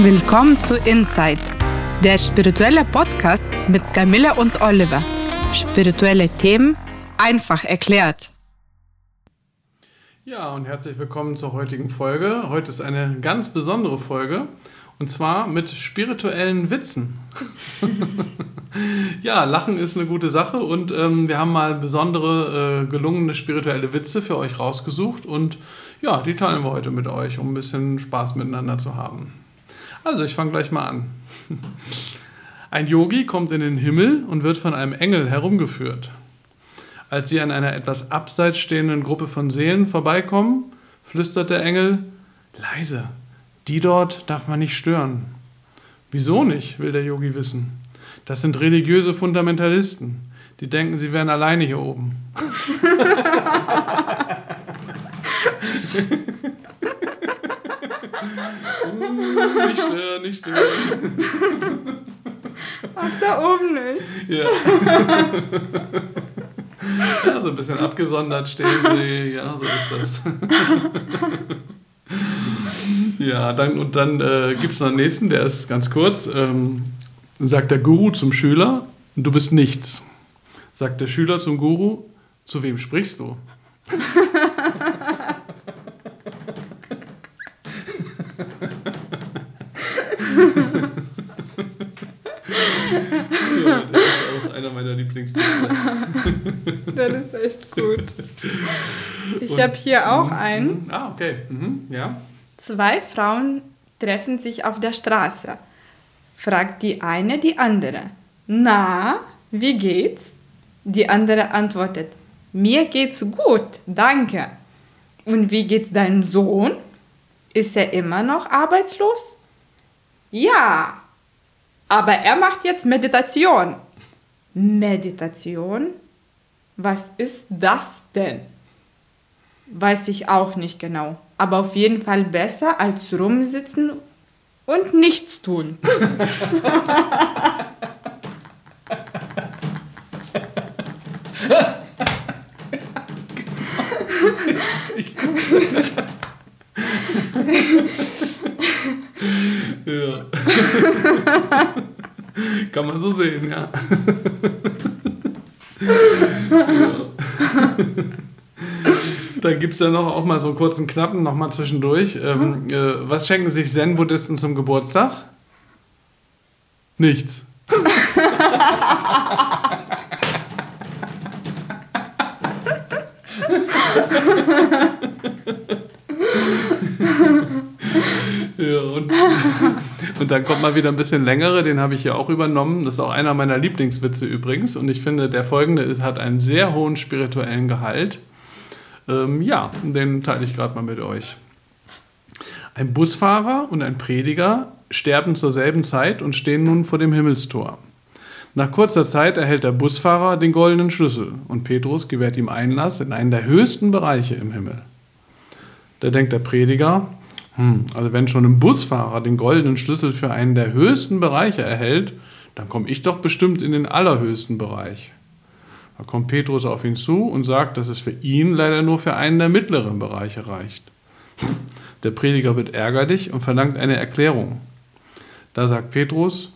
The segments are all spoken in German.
Willkommen zu Inside, der spirituelle Podcast mit Camilla und Oliver. Spirituelle Themen einfach erklärt. Ja, und herzlich willkommen zur heutigen Folge. Heute ist eine ganz besondere Folge und zwar mit spirituellen Witzen. ja, Lachen ist eine gute Sache und ähm, wir haben mal besondere, äh, gelungene spirituelle Witze für euch rausgesucht und ja, die teilen wir heute mit euch, um ein bisschen Spaß miteinander zu haben. Also, ich fange gleich mal an. Ein Yogi kommt in den Himmel und wird von einem Engel herumgeführt. Als sie an einer etwas abseits stehenden Gruppe von Seelen vorbeikommen, flüstert der Engel, leise, die dort darf man nicht stören. Wieso nicht, will der Yogi wissen. Das sind religiöse Fundamentalisten. Die denken, sie wären alleine hier oben. nicht stören, nicht stören. Ach, da oben nicht. Ja. ja, so ein bisschen abgesondert stehen sie. Ja, so ist das. ja, dann, und dann äh, gibt es noch einen nächsten, der ist ganz kurz. Ähm, sagt der Guru zum Schüler, du bist nichts. Sagt der Schüler zum Guru, zu wem sprichst du? ja, das ist auch einer meiner Lieblingsdienste. Das ist echt gut. Ich habe hier auch einen. Ah, okay. Mhm, ja. Zwei Frauen treffen sich auf der Straße. Fragt die eine die andere. Na, wie geht's? Die andere antwortet. Mir geht's gut, danke. Und wie geht's deinem Sohn? Ist er immer noch arbeitslos? Ja, aber er macht jetzt Meditation. Meditation? Was ist das denn? Weiß ich auch nicht genau. Aber auf jeden Fall besser als rumsitzen und nichts tun. ja. Kann man so sehen, ja. ja. Dann gibt es ja noch auch mal so einen kurzen Knappen, noch mal zwischendurch. Ähm, äh, was schenken sich Zen-Buddhisten zum Geburtstag? Nichts. ja, und, und dann kommt mal wieder ein bisschen längere, den habe ich hier auch übernommen. Das ist auch einer meiner Lieblingswitze übrigens. Und ich finde, der folgende hat einen sehr hohen spirituellen Gehalt. Ähm, ja, den teile ich gerade mal mit euch. Ein Busfahrer und ein Prediger sterben zur selben Zeit und stehen nun vor dem Himmelstor. Nach kurzer Zeit erhält der Busfahrer den goldenen Schlüssel und Petrus gewährt ihm Einlass in einen der höchsten Bereiche im Himmel. Da denkt der Prediger, hm, also wenn schon ein Busfahrer den goldenen Schlüssel für einen der höchsten Bereiche erhält, dann komme ich doch bestimmt in den allerhöchsten Bereich. Da kommt Petrus auf ihn zu und sagt, dass es für ihn leider nur für einen der mittleren Bereiche reicht. Der Prediger wird ärgerlich und verlangt eine Erklärung. Da sagt Petrus,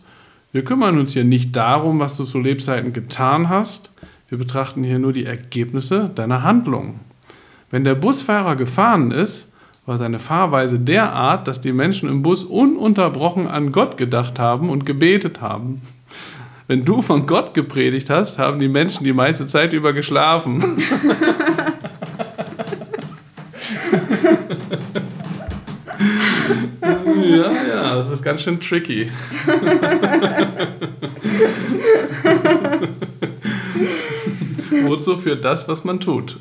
wir kümmern uns hier nicht darum, was du zu Lebzeiten getan hast, wir betrachten hier nur die Ergebnisse deiner Handlung. Wenn der Busfahrer gefahren ist, war seine Fahrweise derart, dass die Menschen im Bus ununterbrochen an Gott gedacht haben und gebetet haben. Wenn du von Gott gepredigt hast, haben die Menschen die meiste Zeit über geschlafen. ja, ja, das ist ganz schön tricky. Wozu führt das, was man tut?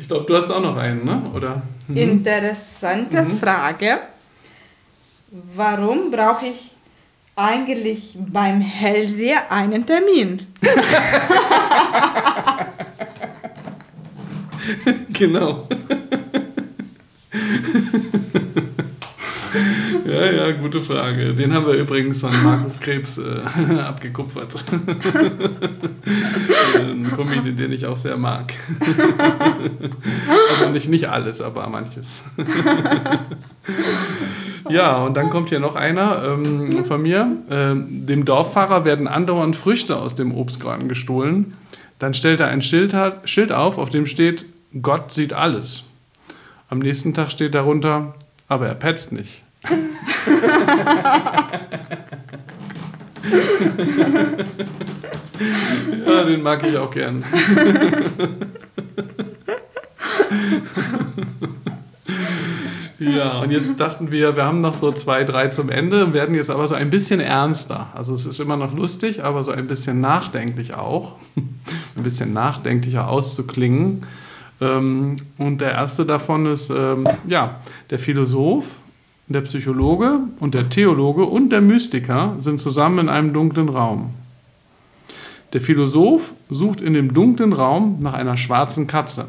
ich glaube, du hast auch noch einen, ne? Oder? Mhm. Interessante mhm. Frage. Warum brauche ich eigentlich beim Hellseher einen Termin? genau. ja, ja, gute Frage. Den haben wir übrigens von Markus Krebs äh, abgekupfert. ein Comedian, den ich auch sehr mag. also nicht, nicht alles, aber manches. ja, und dann kommt hier noch einer ähm, von mir. Ähm, dem Dorffahrer werden andauernd Früchte aus dem Obstgarten gestohlen. Dann stellt er ein Schild, Schild auf, auf dem steht, Gott sieht alles. Am nächsten Tag steht darunter, aber er petzt nicht. ja, den mag ich auch gern. ja, und jetzt dachten wir, wir haben noch so zwei, drei zum Ende, werden jetzt aber so ein bisschen ernster. Also es ist immer noch lustig, aber so ein bisschen nachdenklich auch. ein bisschen nachdenklicher auszuklingen. Ähm, und der erste davon ist, ähm, ja, der Philosoph der Psychologe und der Theologe und der Mystiker sind zusammen in einem dunklen Raum. Der Philosoph sucht in dem dunklen Raum nach einer schwarzen Katze.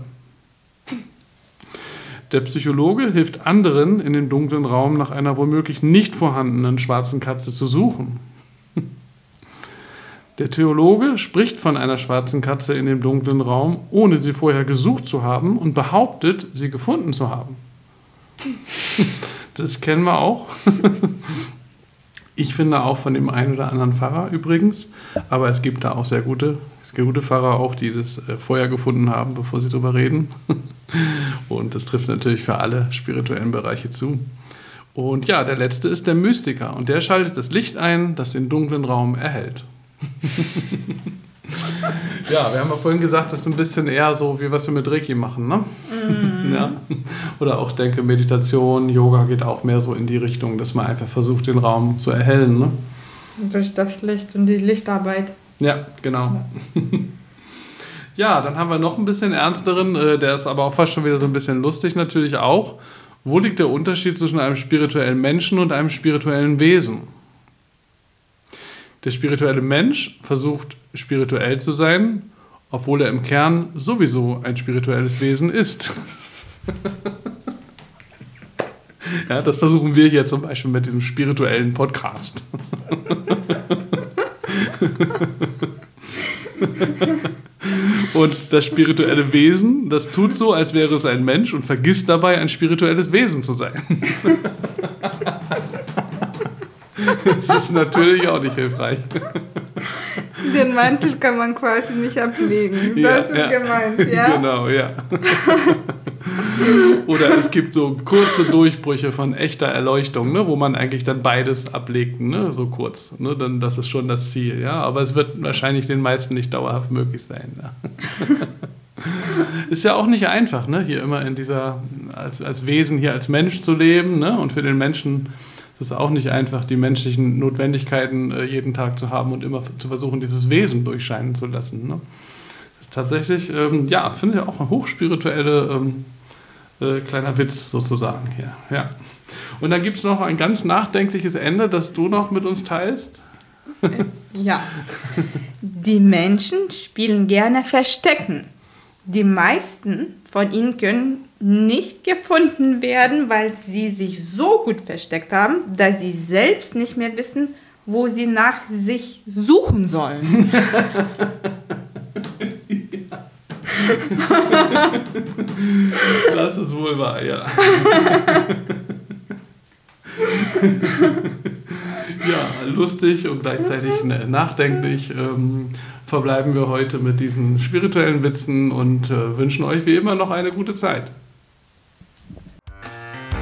Der Psychologe hilft anderen in dem dunklen Raum nach einer womöglich nicht vorhandenen schwarzen Katze zu suchen. Der Theologe spricht von einer schwarzen Katze in dem dunklen Raum, ohne sie vorher gesucht zu haben und behauptet, sie gefunden zu haben. Das kennen wir auch. Ich finde auch von dem einen oder anderen Pfarrer übrigens, aber es gibt da auch sehr gute, sehr gute Pfarrer auch, die das äh, vorher gefunden haben, bevor sie darüber reden. Und das trifft natürlich für alle spirituellen Bereiche zu. Und ja, der letzte ist der Mystiker und der schaltet das Licht ein, das den dunklen Raum erhält. Ja, wir haben ja vorhin gesagt, das ist ein bisschen eher so, wie was wir mit Reiki machen, ne? Mm. Ja? Oder auch denke, Meditation, Yoga geht auch mehr so in die Richtung, dass man einfach versucht, den Raum zu erhellen, ne? Durch das Licht und die Lichtarbeit. Ja, genau. Ja. ja, dann haben wir noch ein bisschen ernsteren, äh, der ist aber auch fast schon wieder so ein bisschen lustig natürlich auch. Wo liegt der Unterschied zwischen einem spirituellen Menschen und einem spirituellen Wesen? Der spirituelle Mensch versucht spirituell zu sein, obwohl er im Kern sowieso ein spirituelles Wesen ist. ja, das versuchen wir hier zum Beispiel mit diesem spirituellen Podcast. und das spirituelle Wesen, das tut so, als wäre es ein Mensch und vergisst dabei, ein spirituelles Wesen zu sein. das ist natürlich auch nicht hilfreich. Den Mantel kann man quasi nicht ablegen. Ja, das ist ja. gemeint, ja? Genau, ja. Oder es gibt so kurze Durchbrüche von echter Erleuchtung, ne, wo man eigentlich dann beides ablegt, ne, so kurz. Ne, dann, das ist schon das Ziel, ja. Aber es wird wahrscheinlich den meisten nicht dauerhaft möglich sein. Ja. ist ja auch nicht einfach, ne, hier immer in dieser, als, als Wesen hier als Mensch zu leben, ne, und für den Menschen es ist auch nicht einfach, die menschlichen Notwendigkeiten äh, jeden Tag zu haben und immer zu versuchen, dieses Wesen durchscheinen zu lassen. Ne? Das ist tatsächlich, ähm, ja, finde ich auch ein hochspiritueller ähm, äh, kleiner Witz sozusagen hier. Ja. Und dann gibt es noch ein ganz nachdenkliches Ende, das du noch mit uns teilst. Ja. Die Menschen spielen gerne Verstecken. Die meisten von ihnen können nicht gefunden werden, weil sie sich so gut versteckt haben, dass sie selbst nicht mehr wissen, wo sie nach sich suchen sollen. das ist wohl wahr, ja. ja, lustig und gleichzeitig nachdenklich. Ähm, verbleiben wir heute mit diesen spirituellen Witzen und äh, wünschen euch wie immer noch eine gute Zeit.